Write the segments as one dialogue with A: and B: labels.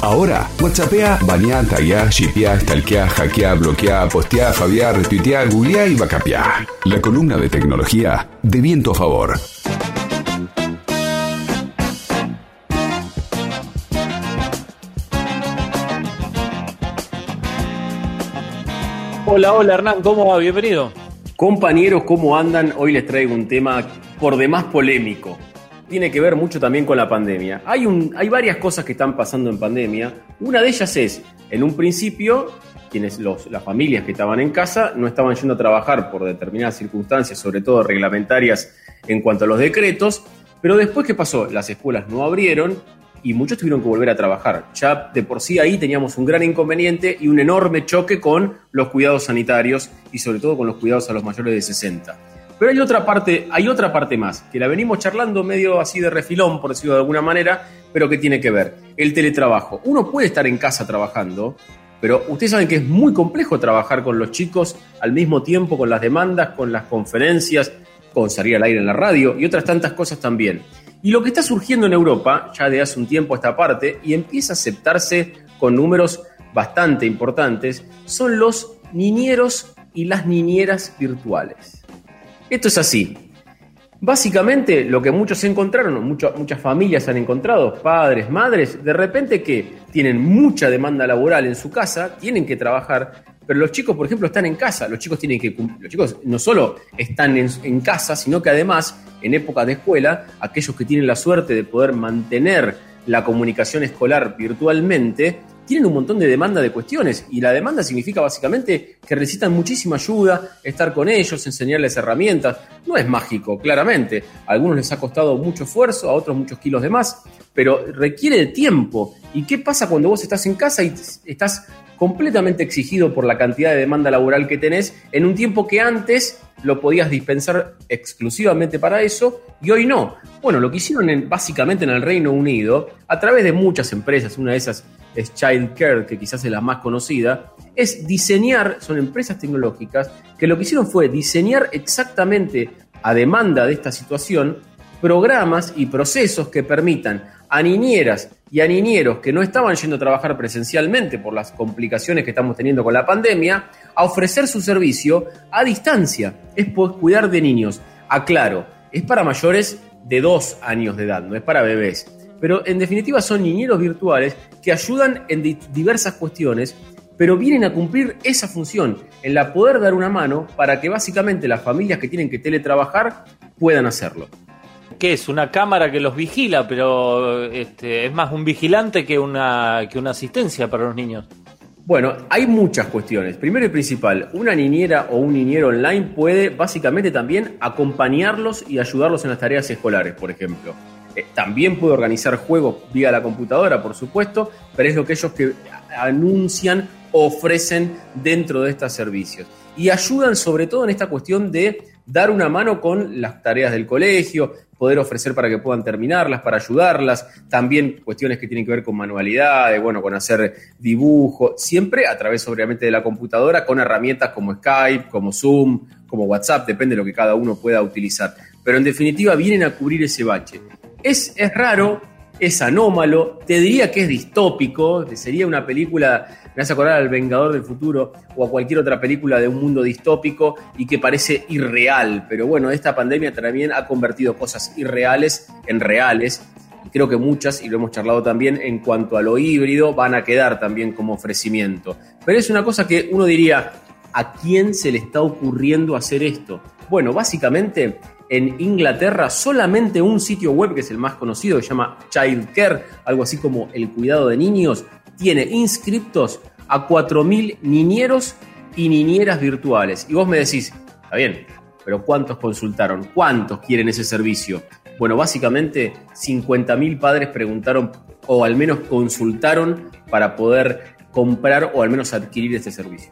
A: Ahora, WhatsAppea, bañá, tagueá, shipeá, stalkeá, hackeá, bloqueá, posteá, fabiá, retuiteá, googleá y bacapeá. La columna de tecnología de viento a favor.
B: Hola, hola Hernán, ¿cómo va? Bienvenido.
C: Compañeros, ¿cómo andan? Hoy les traigo un tema por demás polémico. Tiene que ver mucho también con la pandemia. Hay, varias cosas que están pasando en pandemia. Una de ellas es, en un principio, quienes las familias que estaban en casa no estaban yendo a trabajar por determinadas circunstancias, sobre todo reglamentarias en cuanto a los decretos. Pero después, ¿qué pasó? Las escuelas no abrieron, y muchos tuvieron que volver a trabajar. Ya de por sí ahí teníamos un gran inconveniente y un enorme choque con los cuidados sanitarios y sobre todo con los cuidados a los mayores de 60. Pero hay otra parte, hay otra parte más, que la venimos charlando medio así de refilón, por decirlo de alguna manera, pero que tiene que ver. El teletrabajo. Uno puede estar en casa trabajando, pero ustedes saben que es muy complejo trabajar con los chicos al mismo tiempo, con las demandas, con las conferencias, con salir al aire en la radio y otras tantas cosas también. Y lo que está surgiendo en Europa, ya de hace un tiempo esta parte, y empieza a aceptarse con números bastante importantes, son los niñeros y las niñeras virtuales. Esto es así. Básicamente lo que muchos encontraron, muchas familias han encontrado, padres, madres, de repente que tienen mucha demanda laboral en su casa, tienen que trabajar, pero los chicos, por ejemplo, están en casa, los chicos tienen que los chicos no solo están en, en casa, sino que además en época de escuela, aquellos que tienen la suerte de poder mantener la comunicación escolar virtualmente, tienen un montón de demanda de cuestiones y la demanda significa básicamente que necesitan muchísima ayuda, estar con ellos, enseñarles herramientas. No es mágico, claramente. A algunos les ha costado mucho esfuerzo, a otros muchos kilos de más, pero requiere de tiempo. ¿Y qué pasa cuando vos estás en casa y estás completamente exigido por la cantidad de demanda laboral que tenés en un tiempo que antes lo podías dispensar exclusivamente para eso y hoy no. Bueno, lo que hicieron básicamente en el Reino Unido, a través de muchas empresas, una de esas es Child Care, que quizás es la más conocida, es diseñar, son empresas tecnológicas, que lo que hicieron fue diseñar exactamente a demanda de esta situación programas y procesos que permitan a niñeras y a niñeros que no estaban yendo a trabajar presencialmente por las complicaciones que estamos teniendo con la pandemia, a ofrecer su servicio a distancia. Es cuidar de niños. Aclaro, es para mayores de dos años de edad, no es para bebés. Pero en definitiva son niñeros virtuales que ayudan en diversas cuestiones, pero vienen a cumplir esa función, en la poder dar una mano para que básicamente las familias que tienen que teletrabajar puedan hacerlo.
B: ¿Qué es? Una cámara que los vigila, pero este, es más un vigilante que una, que una asistencia para los niños.
C: Bueno, hay muchas cuestiones. Primero y principal, una niñera o un niñero online puede básicamente también acompañarlos y ayudarlos en las tareas escolares, por ejemplo. Eh, también puede organizar juegos vía la computadora, por supuesto, pero es lo que ellos que anuncian, ofrecen dentro de estos servicios. Y ayudan sobre todo en esta cuestión de dar una mano con las tareas del colegio, poder ofrecer para que puedan terminarlas, para ayudarlas, también cuestiones que tienen que ver con manualidades, bueno, con hacer dibujo, siempre a través obviamente de la computadora, con herramientas como Skype, como Zoom, como WhatsApp, depende de lo que cada uno pueda utilizar. Pero en definitiva vienen a cubrir ese bache. Es, es raro, es anómalo, te diría que es distópico, sería una película, me hace acordar al Vengador del Futuro o a cualquier otra película de un mundo distópico y que parece irreal, pero bueno, esta pandemia también ha convertido cosas irreales en reales y creo que muchas, y lo hemos charlado también, en cuanto a lo híbrido, van a quedar también como ofrecimiento. Pero es una cosa que uno diría, ¿a quién se le está ocurriendo hacer esto? Bueno, básicamente en Inglaterra solamente un sitio web que es el más conocido, que se llama Child Care, algo así como el cuidado de niños, tiene inscriptos a 4.000 niñeros y niñeras virtuales. Y vos me decís, está bien, pero ¿cuántos consultaron? ¿Cuántos quieren ese servicio? Bueno, básicamente 50.000 padres preguntaron o al menos consultaron para poder comprar o al menos adquirir este servicio.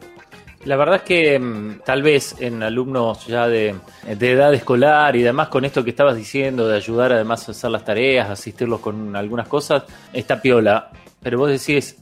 B: La verdad es que mm, tal vez en alumnos ya de, edad escolar y demás, con esto que estabas diciendo, de ayudar además a hacer las tareas, asistirlos con algunas cosas, está piola. Pero vos decís,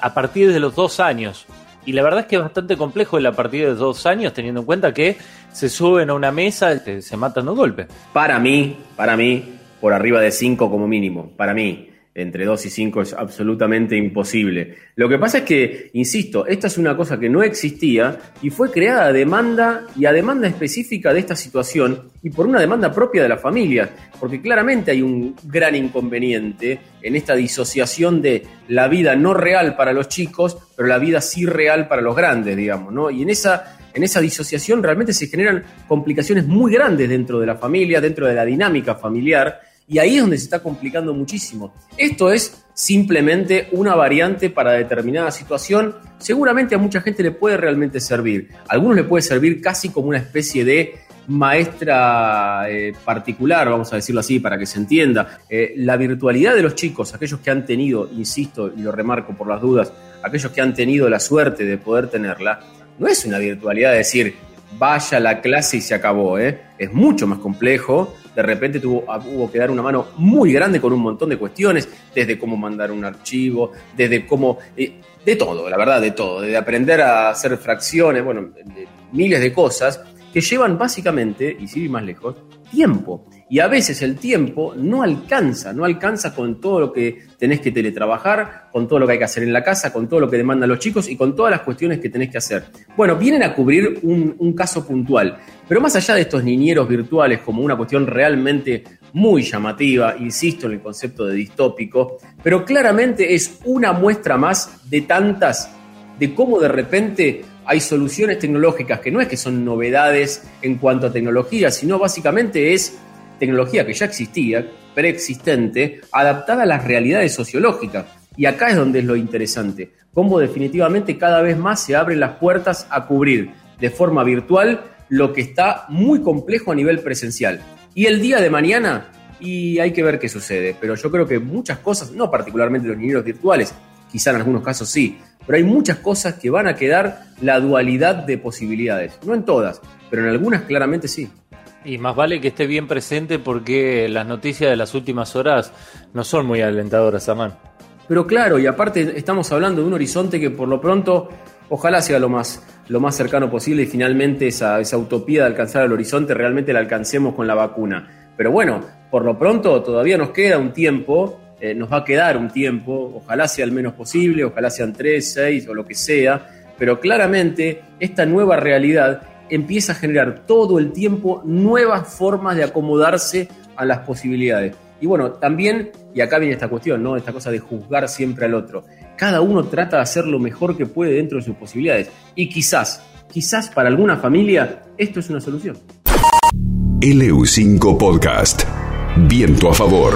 B: a partir de los dos años. Y la verdad es que es bastante complejo el a partir de dos años, teniendo en cuenta que se suben a una mesa se matan dos golpes.
C: Para mí, para mí, por arriba de cinco como mínimo, para mí. Entre 2 y 5 es absolutamente imposible. Lo que pasa es que, insisto, esta es una cosa que no existía y fue creada a demanda y a demanda específica de esta situación y por una demanda propia de la familia, porque claramente hay un gran inconveniente en esta disociación de la vida no real para los chicos, pero la vida sí real para los grandes, digamos, ¿no? Y en esa en esa disociación realmente se generan complicaciones muy grandes dentro de la familia, dentro de la dinámica familiar, y ahí es donde se está complicando muchísimo. Esto es simplemente una variante para determinada situación. Seguramente a mucha gente le puede realmente servir. A algunos le puede servir casi como una especie de maestra eh, particular, vamos a decirlo así, para que se entienda. Eh, la virtualidad de los chicos, aquellos que han tenido, insisto y lo remarco por las dudas, aquellos que han tenido la suerte de poder tenerla, no es una virtualidad de decir, vaya la clase y se acabó, ¿eh? es mucho más complejo de repente tuvo, ah, que dar una mano muy grande con un montón de cuestiones, desde cómo mandar un archivo, desde cómo... Eh, de todo, la verdad, de todo, de aprender a hacer fracciones, bueno, miles de cosas que llevan básicamente, y si ir más lejos, tiempo. Y a veces el tiempo no alcanza, no alcanza con todo lo que tenés que teletrabajar, con todo lo que hay que hacer en la casa, con todo lo que demandan los chicos y con todas las cuestiones que tenés que hacer. Bueno, vienen a cubrir un, un caso puntual, pero más allá de estos niñeros virtuales como una cuestión realmente muy llamativa, insisto en el concepto de distópico, pero claramente es una muestra más de tantas de cómo de repente hay soluciones tecnológicas que no es que son novedades en cuanto a tecnología, sino básicamente es tecnología que ya existía, preexistente, adaptada a las realidades sociológicas. Y acá es donde es lo interesante, cómo definitivamente cada vez más se abren las puertas a cubrir de forma virtual lo que está muy complejo a nivel presencial. Y el día de mañana, y hay que ver qué sucede, pero yo creo que muchas cosas, no particularmente los niños virtuales, quizá en algunos casos sí, pero hay muchas cosas que van a quedar la dualidad de posibilidades. No en todas, pero en algunas claramente sí.
B: Y más vale que esté bien presente porque las noticias de las últimas horas no son muy alentadoras, Amán.
C: Pero claro, y aparte estamos hablando de un horizonte que por lo pronto ojalá sea lo más, lo más cercano posible y finalmente esa, esa utopía de alcanzar el horizonte realmente la alcancemos con la vacuna. Pero bueno, por lo pronto todavía nos queda un tiempo, eh, nos va a quedar un tiempo, ojalá sea el menos posible, ojalá sean tres, seis o lo que sea, pero claramente esta nueva realidad empieza a generar todo el tiempo nuevas formas de acomodarse a las posibilidades. Y bueno, también, y acá viene esta cuestión, ¿no? Esta cosa de juzgar siempre al otro. Cada uno trata de hacer lo mejor que puede dentro de sus posibilidades. Y quizás, quizás para alguna familia, esto es una solución.
A: LU5 Podcast. Viento a favor.